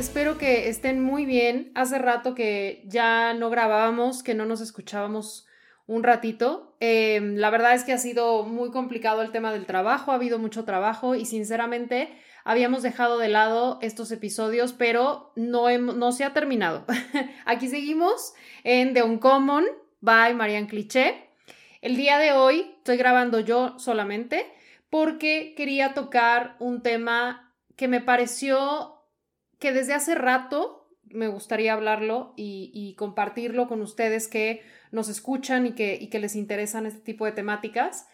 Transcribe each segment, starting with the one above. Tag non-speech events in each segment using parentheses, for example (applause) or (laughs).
Espero que estén muy bien. Hace rato que ya no grabábamos, que no nos escuchábamos un ratito. Em, la verdad es que ha sido muy complicado el tema del trabajo, ha habido mucho trabajo y sinceramente habíamos dejado de lado estos episodios, pero no, se ha terminado. (laughs) Aquí seguimos en The Uncommon by Marianne Cliché. El día de hoy estoy grabando yo solamente porque quería tocar un tema que me pareció que desde hace rato me gustaría hablarlo y, compartirlo con ustedes que nos escuchan y que, y que les interesan este tipo de temáticas.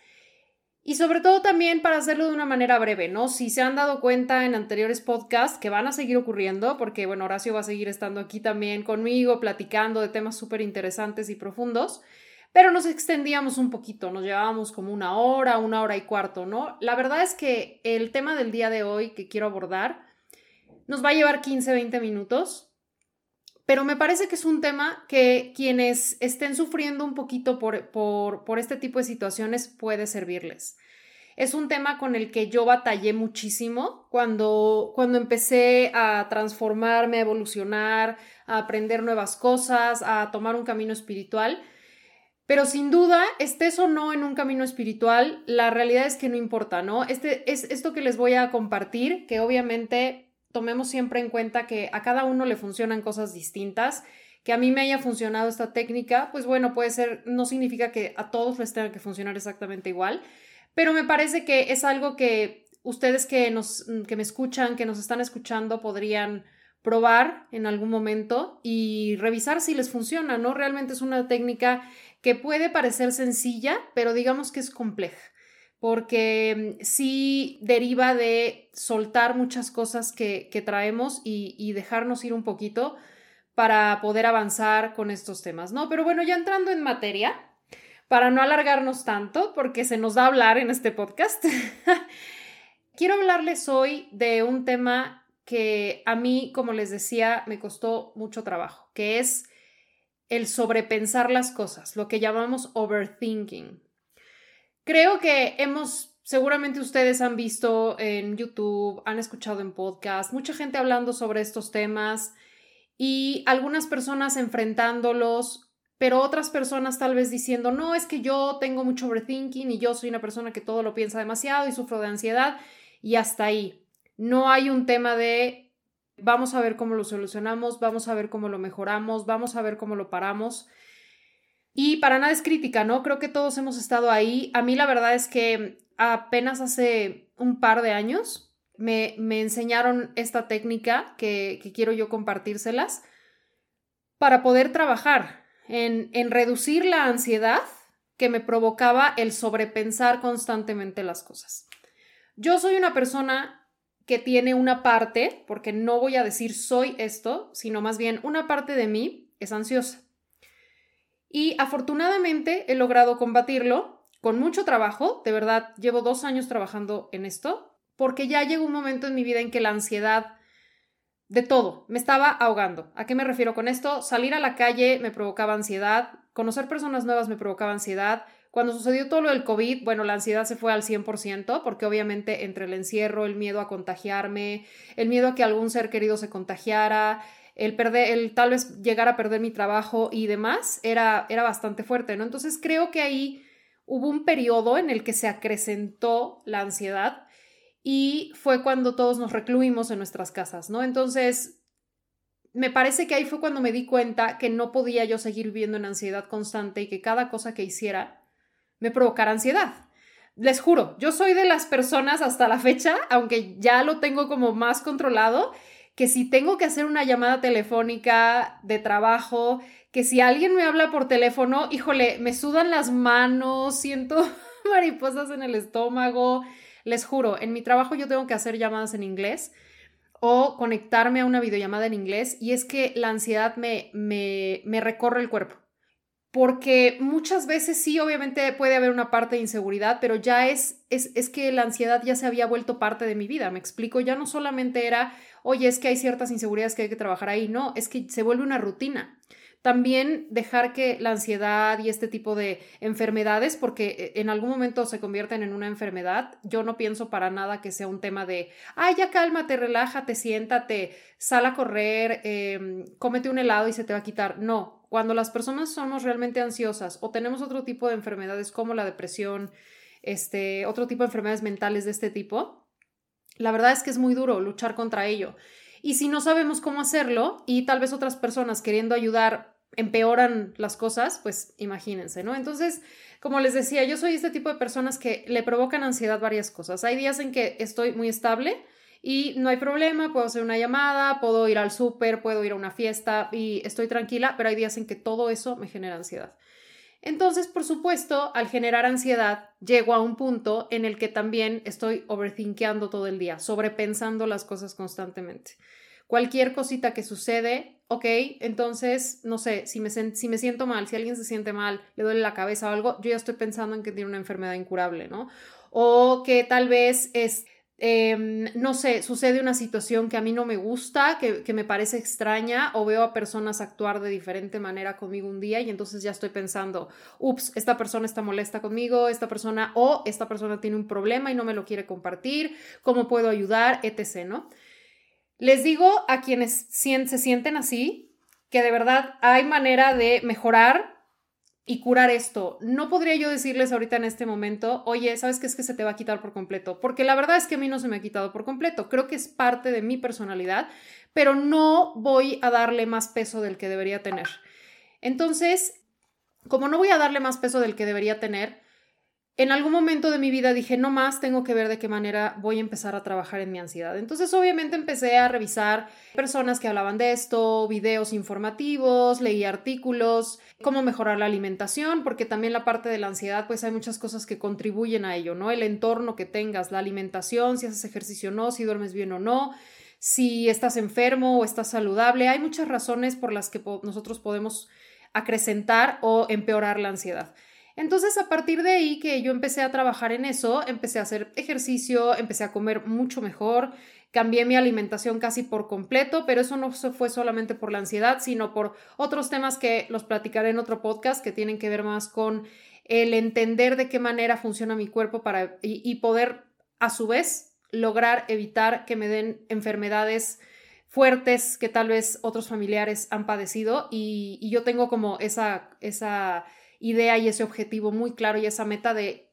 Y sobre todo también para hacerlo de una manera breve, ¿no? Si se han dado cuenta en anteriores podcasts que van a seguir ocurriendo, porque bueno, Horacio va a seguir estando aquí también conmigo, platicando de temas súper interesantes y profundos, pero nos extendíamos un poquito, nos llevábamos como una hora, una hora y cuarto, ¿no? La verdad es que el tema del día de hoy que quiero abordar nos va a llevar 15, 20 minutos, pero me parece que es un tema que quienes estén sufriendo un poquito por, por, este tipo de situaciones puede servirles. Es un tema con el que yo batallé muchísimo cuando, cuando empecé a transformarme, a evolucionar, a aprender nuevas cosas, a tomar un camino espiritual. Pero sin duda, estés o no en un camino espiritual, la realidad es que no importa, ¿no? Este es esto que les voy a compartir, que obviamente tomemos siempre en cuenta que a cada uno le funcionan cosas distintas. Que a mí me haya funcionado esta técnica, pues bueno, puede ser, no significa que a todos les tenga que funcionar exactamente igual, pero me parece que es algo que ustedes que, nos, que me escuchan, que nos están escuchando, podrían probar en algún momento y revisar si les funciona, ¿no? Realmente es una técnica que puede parecer sencilla, pero digamos que es compleja porque sí deriva de soltar muchas cosas que, traemos y, dejarnos ir un poquito para poder avanzar con estos temas, ¿no? Pero bueno, ya entrando en materia, para no alargarnos tanto, porque se nos da a hablar en este podcast, (laughs) quiero hablarles hoy de un tema que a mí, como les decía, me costó mucho trabajo, que es el sobrepensar las cosas, lo que llamamos overthinking. Creo que hemos, seguramente ustedes han visto en YouTube, han escuchado en podcast, mucha gente hablando sobre estos temas y algunas personas enfrentándolos, pero otras personas tal vez diciendo, no, es que yo tengo mucho overthinking y yo soy una persona que todo lo piensa demasiado y sufro de ansiedad y hasta ahí. No hay un tema de vamos a ver cómo lo solucionamos, vamos a ver cómo lo mejoramos, vamos a ver cómo lo paramos. Y para nada es crítica, ¿no? Creo que todos hemos estado ahí. A mí la verdad es que apenas hace un par de años me, me enseñaron esta técnica que, que, quiero yo compartírselas para poder trabajar en, en reducir la ansiedad que me provocaba el sobrepensar constantemente las cosas. Yo soy una persona que tiene una parte, porque no voy a decir soy esto, sino más bien una parte de mí es ansiosa. Y afortunadamente he logrado combatirlo con mucho trabajo, de verdad, llevo dos años trabajando en esto, porque ya llegó un momento en mi vida en que la ansiedad de todo me estaba ahogando. ¿A qué me refiero con esto? Salir a la calle me provocaba ansiedad, conocer personas nuevas me provocaba ansiedad. Cuando sucedió todo lo del COVID, bueno, la ansiedad se fue al 100%, porque obviamente entre el encierro, el miedo a contagiarme, el miedo a que algún ser querido se contagiara, el perder, el tal vez llegar a perder mi trabajo y demás, era, era bastante fuerte, ¿no? Entonces creo que ahí hubo un periodo en el que se acrecentó la ansiedad y fue cuando todos nos recluimos en nuestras casas, ¿no? Entonces, me parece que ahí fue cuando me di cuenta que no podía yo seguir viviendo en ansiedad constante y que cada cosa que hiciera me provocara ansiedad. Les juro, yo soy de las personas hasta la fecha, aunque ya lo tengo como más controlado, que si tengo que hacer una llamada telefónica de trabajo, que si alguien me habla por teléfono, híjole, me sudan las manos, (laughs) siento mariposas en el estómago. Les juro, en mi trabajo yo tengo que hacer llamadas en inglés o conectarme a una videollamada en inglés y es que la ansiedad me, me, me recorre el cuerpo. Porque muchas veces sí, obviamente puede haber una parte de inseguridad, pero ya es, es, es que la ansiedad ya se había vuelto parte de mi vida. Me explico, ya no solamente era, oye, es que hay ciertas inseguridades que hay que trabajar ahí, no, es que se vuelve una rutina. también dejar que la ansiedad y este tipo de enfermedades, porque eh, en algún momento se convierten en una enfermedad, yo no pienso para nada que sea un tema de, ay, ya cálmate, relájate, siéntate, sal a correr, em, cómete un helado y se te va a quitar. No, cuando las personas somos realmente ansiosas o tenemos otro tipo de enfermedades como la depresión, este, otro tipo de enfermedades mentales de este tipo, la verdad es que es muy duro luchar contra ello. Y si no sabemos cómo hacerlo y tal vez otras personas queriendo ayudar empeoran las cosas, pues imagínense, ¿no? Entonces, como les decía, yo soy este tipo de personas que le provocan ansiedad varias cosas. Hay días en que estoy muy estable y no hay problema, puedo hacer una llamada, puedo ir al súper, puedo ir a una fiesta y estoy tranquila, pero hay días en que todo eso me genera ansiedad. Entonces, por supuesto, al generar ansiedad, llego a un punto en el que también estoy overthinkeando todo el día, sobrepensando las cosas constantemente. Cualquier cosita que sucede, ok, entonces, no sé, si me, si me siento mal, si alguien se siente mal, le duele la cabeza o algo, yo ya estoy pensando en que tiene una enfermedad incurable, ¿no? O que tal vez es... Em, no sé, sucede una situación que a mí no me gusta, que, que, me parece extraña, o veo a personas actuar de diferente manera conmigo un día y entonces ya estoy pensando, ups, esta persona está molesta conmigo, esta persona o esta persona tiene un problema y no me lo quiere compartir, ¿cómo puedo ayudar? etc., ¿no? Les digo a quienes se sienten así que de verdad hay manera de mejorar y curar esto. No podría yo decirles ahorita en este momento, oye, ¿sabes qué es que se te va a quitar por completo? Porque la verdad es que a mí no se me ha quitado por completo. Creo que es parte de mi personalidad, pero no voy a darle más peso del que debería tener. Entonces, como no voy a darle más peso del que debería tener, en algún momento de mi vida dije, no más, tengo que ver de qué manera voy a empezar a trabajar en mi ansiedad. Entonces, obviamente empecé a revisar personas que hablaban de esto, videos informativos, leí artículos, cómo mejorar la alimentación, porque también la parte de la ansiedad, pues hay muchas cosas que contribuyen a ello, ¿no? El entorno que tengas, la alimentación, si haces ejercicio o no, si duermes bien o no, si estás enfermo o estás saludable. Hay muchas razones por las que nosotros podemos acrecentar o empeorar la ansiedad. Entonces, a partir de ahí que yo empecé a trabajar en eso, empecé a hacer ejercicio, empecé a comer mucho mejor, cambié mi alimentación casi por completo, pero eso no fue solamente por la ansiedad, sino por otros temas que los platicaré en otro podcast que tienen que ver más con el entender de qué manera funciona mi cuerpo para y, poder a su vez lograr evitar que me den enfermedades fuertes que tal vez otros familiares han padecido y, y yo tengo como esa, esa idea y ese objetivo muy claro y esa meta de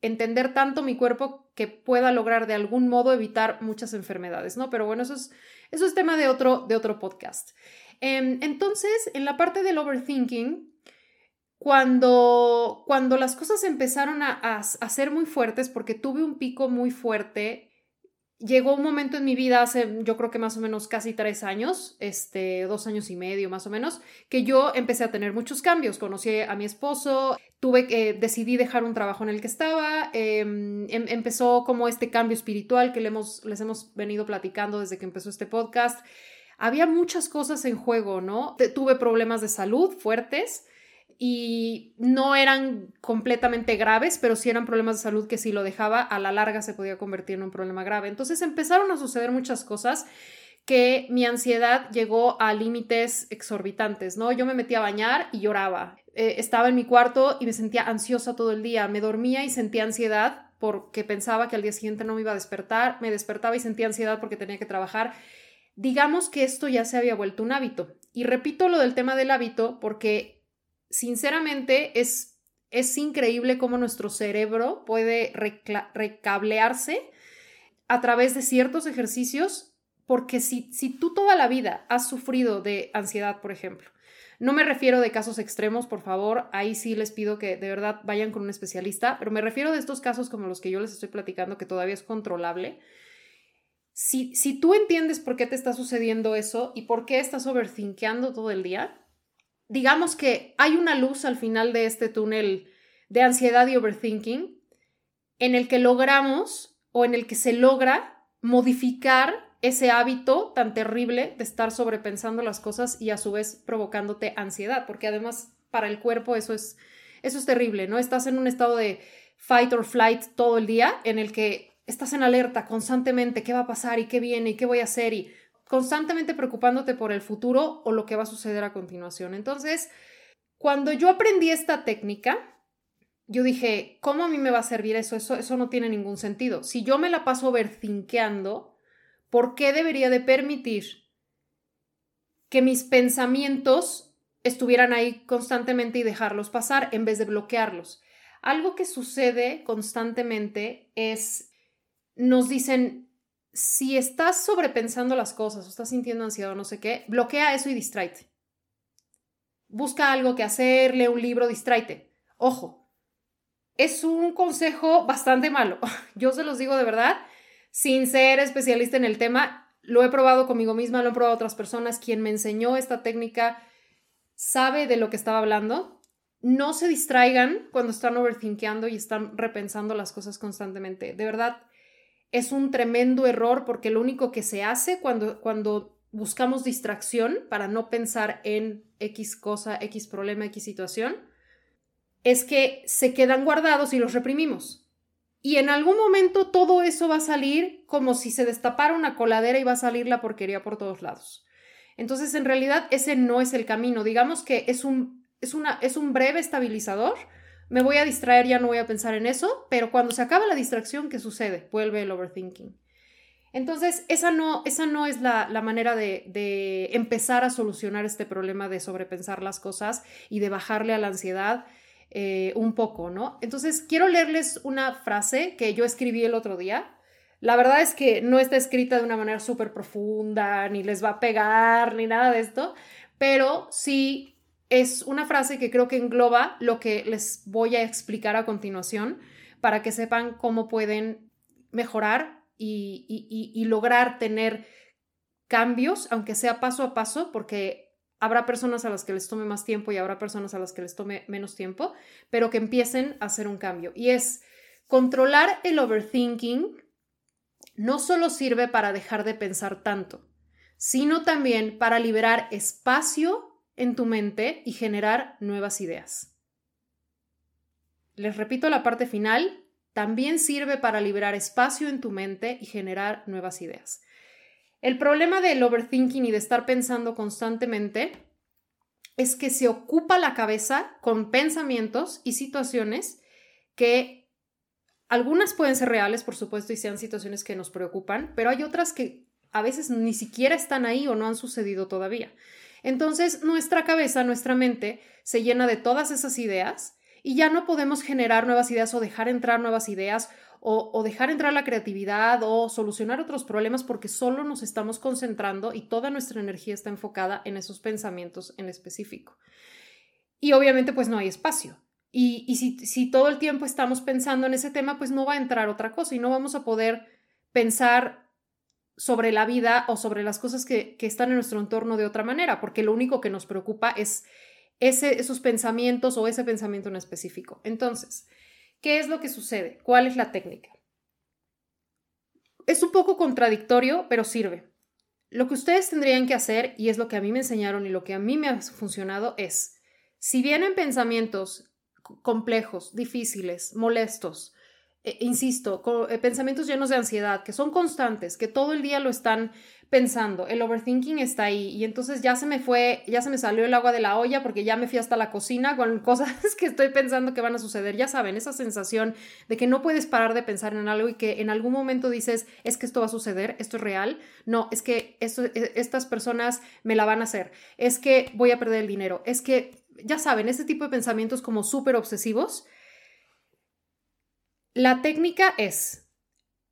entender tanto mi cuerpo que pueda lograr de algún modo evitar muchas enfermedades, ¿no? Pero bueno, eso es, eso es tema de otro, de otro podcast. Em, entonces, en la parte del overthinking, cuando, cuando las cosas empezaron a, a, a ser muy fuertes, porque tuve un pico muy fuerte llegó un momento en mi vida hace yo creo que más o menos casi tres años, este, dos años y medio más o menos, que yo empecé a tener muchos cambios. Conocí a mi esposo, tuve que decidí dejar un trabajo en el que estaba, em, em, empezó como este cambio espiritual que le hemos, les hemos venido platicando desde que empezó este podcast. Había muchas cosas en juego, ¿no? Tuve problemas de salud fuertes y no eran completamente graves, pero sí eran problemas de salud que si lo dejaba a la larga se podía convertir en un problema grave. Entonces empezaron a suceder muchas cosas que mi ansiedad llegó a límites exorbitantes, ¿no? Yo me metía a bañar y lloraba. Eh, estaba en mi cuarto y me sentía ansiosa todo el día. Me dormía y sentía ansiedad porque pensaba que al día siguiente no me iba a despertar. Me despertaba y sentía ansiedad porque tenía que trabajar. Digamos que esto ya se había vuelto un hábito. Y repito lo del tema del hábito porque sinceramente es, es increíble cómo nuestro cerebro puede recablearse a través de ciertos ejercicios, porque si, si tú toda la vida has sufrido de ansiedad, por ejemplo, no me refiero de casos extremos, por favor, ahí sí les pido que de verdad vayan con un especialista, pero me refiero de estos casos como los que yo les estoy platicando, que todavía es controlable. Si, si tú entiendes por qué te está sucediendo eso y por qué estás overthinkeando todo el día, digamos que hay una luz al final de este túnel de ansiedad y overthinking en el que logramos o en el que se logra modificar ese hábito tan terrible de estar sobrepensando las cosas y a su vez provocándote ansiedad, porque además para el cuerpo eso es eso es terrible, ¿no? Estás en un estado de fight or flight todo el día en el que estás en alerta constantemente, qué va a pasar y qué viene y qué voy a hacer y constantemente preocupándote por el futuro o lo que va a suceder a continuación. Entonces, cuando yo aprendí esta técnica, yo dije, ¿cómo a mí me va a servir eso? Eso, eso no tiene ningún sentido. Si yo me la paso overthinkeando, ¿por qué debería de permitir que mis pensamientos estuvieran ahí constantemente y dejarlos pasar en vez de bloquearlos? Algo que sucede constantemente es, nos dicen, si estás sobrepensando las cosas o estás sintiendo ansiedad o no sé qué, bloquea eso y distráete. Busca algo que hacer, lee un libro, distráete. Ojo, es un consejo bastante malo. (laughs) Yo se los digo de verdad, sin ser especialista en el tema, lo he probado conmigo misma, lo he probado otras personas. Quien me enseñó esta técnica sabe de lo que estaba hablando. No se distraigan cuando están overthinkeando y están repensando las cosas constantemente. De verdad, es un tremendo error porque lo único que se hace cuando, cuando buscamos distracción para no pensar en X cosa, X problema, X situación, es que se quedan guardados y los reprimimos. Y en algún momento todo eso va a salir como si se destapara una coladera y va a salir la porquería por todos lados. Entonces, en realidad, ese no es el camino. Digamos que es un, es una, es un breve estabilizador me voy a distraer, ya no voy a pensar en eso, pero cuando se acaba la distracción, ¿qué sucede? Vuelve el overthinking. Entonces, esa no, esa no es la, manera de, empezar a solucionar este problema de sobrepensar las cosas y de bajarle a la ansiedad eh, un poco, ¿no? Entonces, quiero leerles una frase que yo escribí el otro día. La verdad es que no está escrita de una manera súper profunda, ni les va a pegar, ni nada de esto, pero sí es una frase que creo que engloba lo que les voy a explicar a continuación para que sepan cómo pueden mejorar y, lograr tener cambios, aunque sea paso a paso, porque habrá personas a las que les tome más tiempo y habrá personas a las que les tome menos tiempo, pero que empiecen a hacer un cambio. Y es controlar el overthinking no solo sirve para dejar de pensar tanto, sino también para liberar espacio en tu mente y generar nuevas ideas. Les repito la parte final, también sirve para liberar espacio en tu mente y generar nuevas ideas. El problema del overthinking y de estar pensando constantemente es que se ocupa la cabeza con pensamientos y situaciones que algunas pueden ser reales, por supuesto, y sean situaciones que nos preocupan, pero hay otras que a veces ni siquiera están ahí o no han sucedido todavía. Entonces, nuestra cabeza, nuestra mente, se llena de todas esas ideas y ya no podemos generar nuevas ideas o dejar entrar nuevas ideas o, dejar entrar la creatividad o solucionar otros problemas porque solo nos estamos concentrando y toda nuestra energía está enfocada en esos pensamientos en específico. Y obviamente pues no hay espacio. Y, y si, si todo el tiempo estamos pensando en ese tema, pues no va a entrar otra cosa y no vamos a poder pensar sobre la vida o sobre las cosas que, están en nuestro entorno de otra manera, porque lo único que nos preocupa es ese, esos pensamientos o ese pensamiento en específico. Entonces, ¿qué es lo que sucede? ¿Cuál es la técnica? Es un poco contradictorio, pero sirve. Lo que ustedes tendrían que hacer, y es lo que a mí me enseñaron y lo que a mí me ha funcionado, es, si vienen pensamientos complejos, difíciles, molestos, eh, insisto, eh, pensamientos llenos de ansiedad, que son constantes, que todo el día lo están pensando, el overthinking está ahí y entonces ya se me fue, ya se me salió el agua de la olla porque ya me fui hasta la cocina con (laughs) cosas que estoy pensando que van a suceder, ya saben, esa sensación de que no puedes parar de pensar en algo y que en algún momento dices, es que esto va a suceder, esto es real, no, es que e, estas personas me la van a hacer, es que voy a perder el dinero, es que, ya saben, ese tipo de pensamientos como súper obsesivos, la técnica es,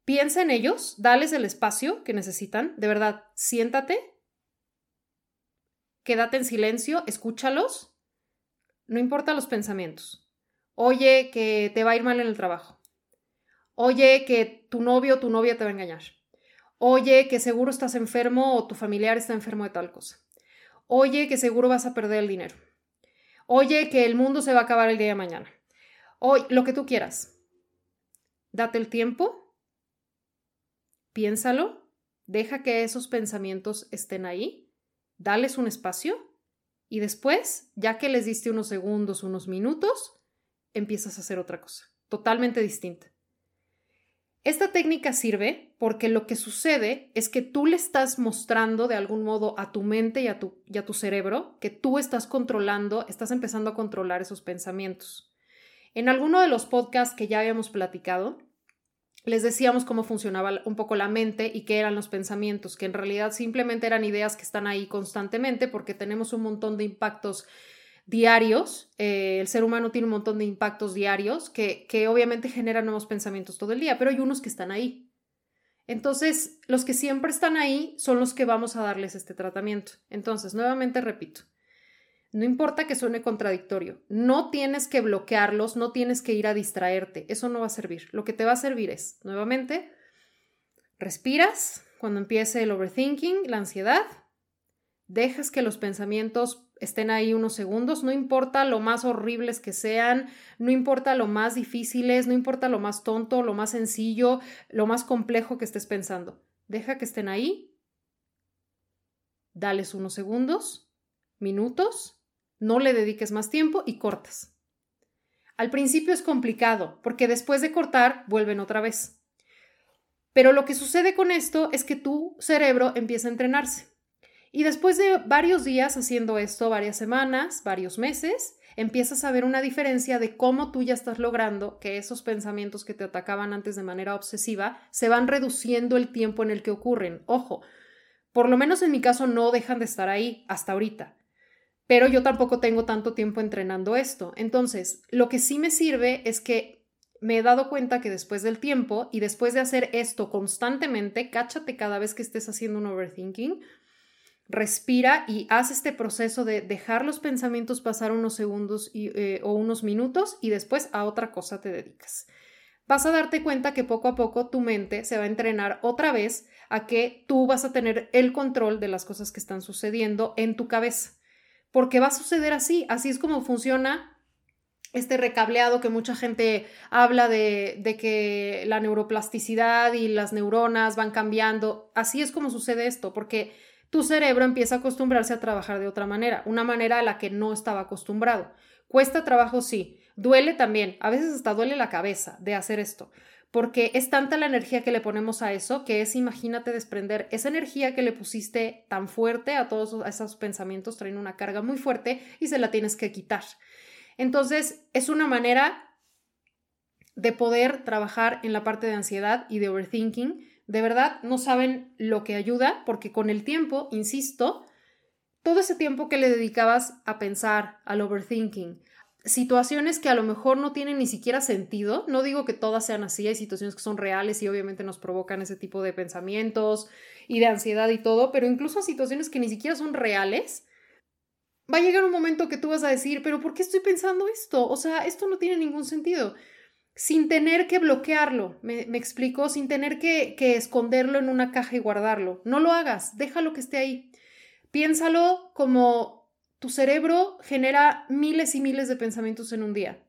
piensa en ellos, dales el espacio que necesitan, de verdad, siéntate, quédate en silencio, escúchalos, no importa los pensamientos. Oye que te va a ir mal en el trabajo. Oye que tu novio o tu novia te va a engañar. Oye que seguro estás enfermo o tu familiar está enfermo de tal cosa. Oye que seguro vas a perder el dinero. Oye que el mundo se va a acabar el día de mañana. Oye, lo que tú quieras Date el tiempo, piénsalo, deja que esos pensamientos estén ahí, dales un espacio y después, ya que les diste unos segundos, unos minutos, empiezas a hacer otra cosa, totalmente distinta. Esta técnica sirve porque lo que sucede es que tú le estás mostrando de algún modo a tu mente y a tu, cerebro que tú estás controlando, estás empezando a controlar esos pensamientos. En alguno de los podcasts que ya habíamos platicado, les decíamos cómo funcionaba un poco la mente y qué eran los pensamientos, que en realidad simplemente eran ideas que están ahí constantemente porque tenemos un montón de impactos diarios. Eh, el ser humano tiene un montón de impactos diarios que, que obviamente generan nuevos pensamientos todo el día, pero hay unos que están ahí. Entonces, los que siempre están ahí son los que vamos a darles este tratamiento. Entonces, nuevamente repito, no importa que suene contradictorio, no tienes que bloquearlos, no tienes que ir a distraerte, eso no va a servir. Lo que te va a servir es, nuevamente, respiras cuando empiece el overthinking, la ansiedad, dejas que los pensamientos estén ahí unos segundos, no importa lo más horribles que sean, no importa lo más difíciles, no importa lo más tonto, lo más sencillo, lo más complejo que estés pensando. Deja que estén ahí, dales unos segundos, minutos, no le dediques más tiempo y cortas. Al principio es complicado, porque después de cortar vuelven otra vez. Pero lo que sucede con esto es que tu cerebro empieza a entrenarse. Y después de varios días haciendo esto, varias semanas, varios meses, empiezas a ver una diferencia de cómo tú ya estás logrando que esos pensamientos que te atacaban antes de manera obsesiva se van reduciendo el tiempo en el que ocurren. Ojo, por lo menos en mi caso no dejan de estar ahí hasta ahorita. Pero yo tampoco tengo tanto tiempo entrenando esto. Entonces, lo que sí me sirve es que me he dado cuenta que después del tiempo y después de hacer esto constantemente, cáchate cada vez que estés haciendo un overthinking, respira y haz este proceso de dejar los pensamientos pasar unos segundos eh, o unos minutos y después a otra cosa te dedicas. Vas a darte cuenta que poco a poco tu mente se va a entrenar otra vez a que tú vas a tener el control de las cosas que están sucediendo en tu cabeza. Porque va a suceder así, así es como funciona este recableado que mucha gente habla de, que la neuroplasticidad y las neuronas van cambiando. Así es como sucede esto, porque tu cerebro empieza a acostumbrarse a trabajar de otra manera, una manera a la que no estaba acostumbrado. Cuesta trabajo, sí. Duele también. A veces hasta duele la cabeza de hacer esto, porque es tanta la energía que le ponemos a eso que es, imagínate, desprender esa energía que le pusiste tan fuerte a todos esos pensamientos, traen una carga muy fuerte y se la tienes que quitar. Entonces, es una manera de poder trabajar en la parte de ansiedad y de overthinking de verdad no saben lo que ayuda porque con el tiempo, insisto, todo ese tiempo que le dedicabas a pensar, al overthinking, situaciones que a lo mejor no tienen ni siquiera sentido, no digo que todas sean así, hay situaciones que son reales y obviamente nos provocan ese tipo de pensamientos y de ansiedad y todo, pero incluso situaciones que ni siquiera son reales, va a llegar un momento que tú vas a decir, pero ¿por qué estoy pensando esto? O sea, esto no tiene ningún sentido sin tener que bloquearlo, me, explico, sin tener que, que, esconderlo en una caja y guardarlo. No lo hagas, déjalo que esté ahí. Piénsalo como tu cerebro genera miles y miles de pensamientos en un día.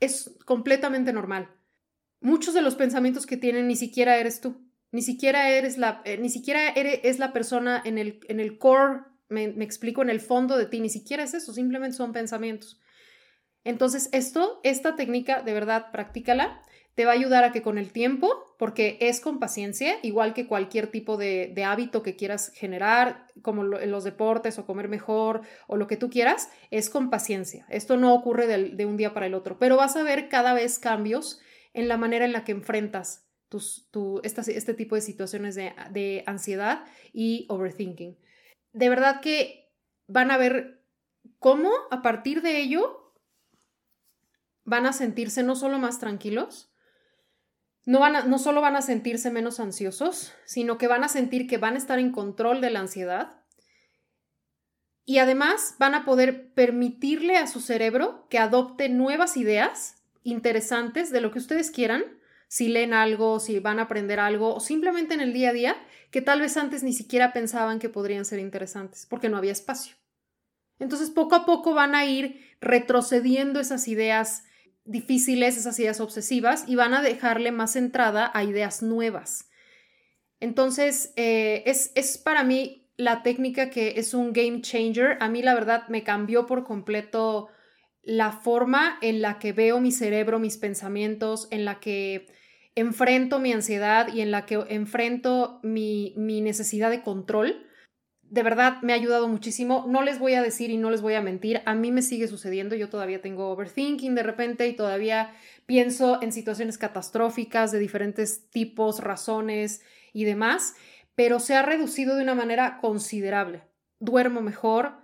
Es completamente normal. Muchos de los pensamientos que tienen ni siquiera eres tú, ni siquiera eres la, eh, ni siquiera eres, es la persona en el, en el core, me, me explico, en el fondo de ti, ni siquiera es eso, simplemente son pensamientos. Entonces, esto, esta técnica, de verdad, practícala. Te va a ayudar a que con el tiempo, porque es con paciencia, igual que cualquier tipo de, hábito que quieras generar, como en los deportes o comer mejor o lo que tú quieras, es con paciencia. Esto no ocurre de, un día para el otro, pero vas a ver cada vez cambios en la manera en la que enfrentas tus, este tipo de situaciones de, de ansiedad y overthinking. De verdad que van a ver cómo a partir de ello van a sentirse no solo más tranquilos, no, solo van a sentirse menos ansiosos, sino que van a sentir que van a estar en control de la ansiedad y además van a poder permitirle a su cerebro que adopte nuevas ideas interesantes de lo que ustedes quieran, si leen algo, si van a aprender algo o simplemente en el día a día que tal vez antes ni siquiera pensaban que podrían ser interesantes porque no había espacio. Entonces poco a poco van a ir retrocediendo esas ideas difíciles, esas ideas obsesivas, y van a dejarle más entrada a ideas nuevas. Entonces, eh, es, es para mí la técnica que es un game changer. A mí, la verdad, me cambió por completo la forma en la que veo mi cerebro, mis pensamientos, en la que enfrento mi ansiedad y en la que enfrento mi, mi necesidad de control, de verdad me ha ayudado muchísimo. No les voy a decir y no les voy a mentir, a mí me sigue sucediendo, yo todavía tengo overthinking de repente y todavía pienso en situaciones catastróficas de diferentes tipos, razones y demás, pero se ha reducido de una manera considerable. Duermo mejor,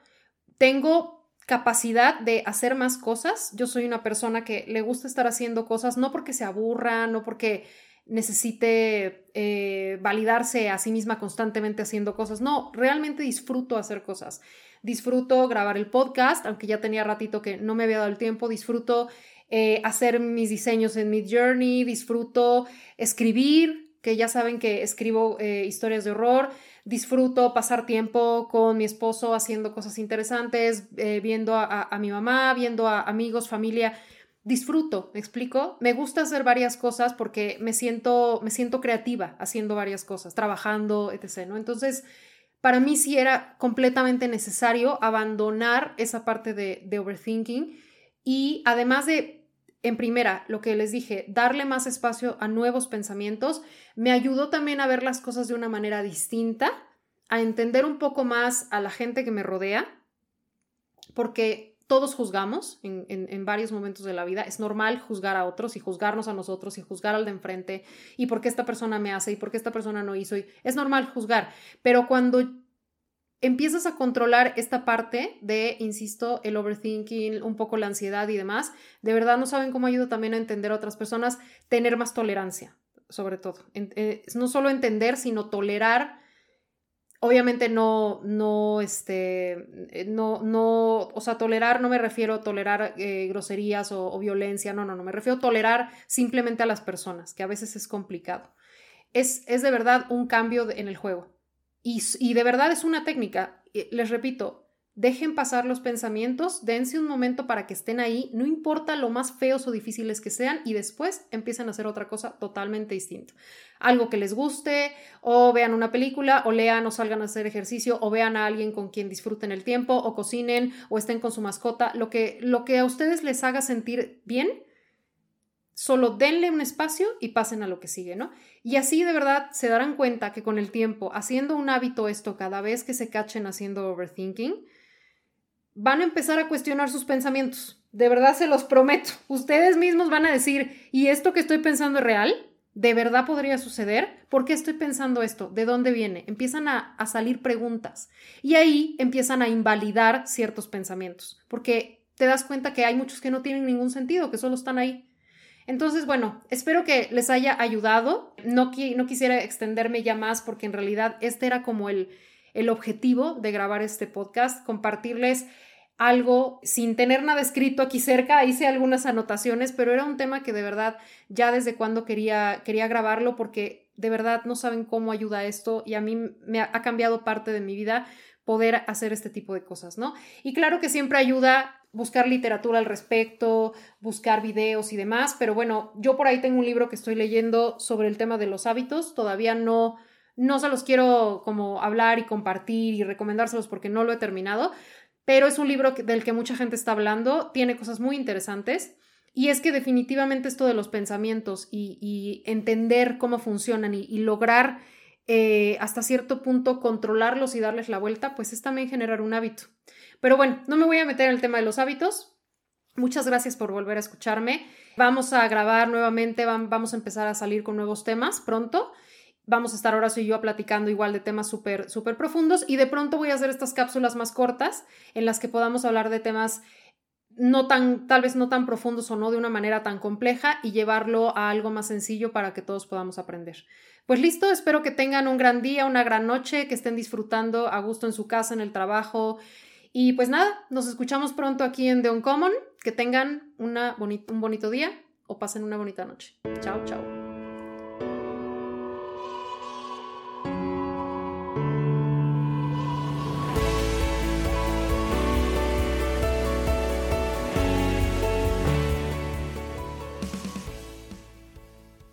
tengo capacidad de hacer más cosas. Yo soy una persona que le gusta estar haciendo cosas, no porque se aburra, no porque necesite eh, validarse a sí misma constantemente haciendo cosas. No, realmente disfruto hacer cosas. Disfruto grabar el podcast, aunque ya tenía ratito que no me había dado el tiempo. Disfruto eh, hacer mis diseños en Mid Journey. Disfruto escribir, que ya saben que escribo eh, historias de horror. Disfruto pasar tiempo con mi esposo haciendo cosas interesantes, viendo a, a mi mamá, viendo a amigos, familia disfruto, ¿me explico? Me gusta hacer varias cosas porque me siento, me siento creativa haciendo varias cosas, trabajando, etc. ¿no? Entonces, para mí sí era completamente necesario abandonar esa parte de, de overthinking y además de, en primera, lo que les dije, darle más espacio a nuevos pensamientos, me ayudó también a ver las cosas de una manera distinta, a entender un poco más a la gente que me rodea, porque todos juzgamos en, varios momentos de la vida. Es normal juzgar a otros y juzgarnos a nosotros y juzgar al de enfrente y por qué esta persona me hace y por qué esta persona no hizo. Y es normal juzgar, pero cuando empiezas a controlar esta parte de, insisto, el overthinking, un poco la ansiedad y demás, de verdad no saben cómo ayuda también a entender a otras personas, tener más tolerancia, sobre todo. Eh, no solo entender, sino tolerar Obviamente no, no, este, eh, no, no, o sea, tolerar no me refiero a tolerar eh, groserías o, violencia, no, no, no, me refiero a tolerar simplemente a las personas, que a veces es complicado. Es, es de verdad un cambio en el juego. Y, y de verdad es una técnica. Les repito, Dejen pasar los pensamientos, dense un momento para que estén ahí, no importa lo más feos o difíciles que sean, y después empiecen a hacer otra cosa totalmente distinta. Algo que les guste, o vean una película, o lean o salgan a hacer ejercicio, o vean a alguien con quien disfruten el tiempo, o cocinen, o estén con su mascota, lo que, lo que a ustedes les haga sentir bien, solo denle un espacio y pasen a lo que sigue, ¿no? Y así de verdad se darán cuenta que con el tiempo, haciendo un hábito esto cada vez que se cachen haciendo overthinking, van a empezar a cuestionar sus pensamientos. De verdad se los prometo. Ustedes mismos van a decir, ¿y esto que estoy pensando es real? ¿De verdad podría suceder? ¿Por qué estoy pensando esto? ¿De dónde viene? Empiezan a, salir preguntas y ahí empiezan a invalidar ciertos pensamientos, porque te das cuenta que hay muchos que no tienen ningún sentido, que solo están ahí. Entonces, bueno, espero que les haya ayudado. No, no quisiera extenderme ya más porque en realidad este era como el, el objetivo de grabar este podcast, compartirles algo sin tener nada escrito aquí cerca, hice algunas anotaciones, pero era un tema que de verdad ya desde cuando quería, quería grabarlo porque de verdad no saben cómo ayuda esto y a mí me ha, cambiado parte de mi vida poder hacer este tipo de cosas, ¿no? Y claro que siempre ayuda buscar literatura al respecto, buscar videos y demás, pero bueno, yo por ahí tengo un libro que estoy leyendo sobre el tema de los hábitos, todavía no no se los quiero como hablar y compartir y recomendárselos porque no lo he terminado, pero es un libro del que mucha gente está hablando, tiene cosas muy interesantes. Y es que definitivamente esto de los pensamientos y, entender cómo funcionan y, lograr eh, hasta cierto punto controlarlos y darles la vuelta, pues es también generar un hábito. Pero bueno, no me voy a meter en el tema de los hábitos. Muchas gracias por volver a escucharme. Vamos a grabar nuevamente, vamos a empezar a salir con nuevos temas pronto. Vamos a estar ahora soy yo platicando igual de temas súper, súper profundos y de pronto voy a hacer estas cápsulas más cortas en las que podamos hablar de temas no tan, tal vez no tan profundos o no de una manera tan compleja y llevarlo a algo más sencillo para que todos podamos aprender. Pues listo, espero que tengan un gran día, una gran noche, que estén disfrutando a gusto en su casa, en el trabajo. Y pues nada, nos escuchamos pronto aquí en The Uncommon. Que tengan una un bonito día o pasen una bonita noche. Chao, chao.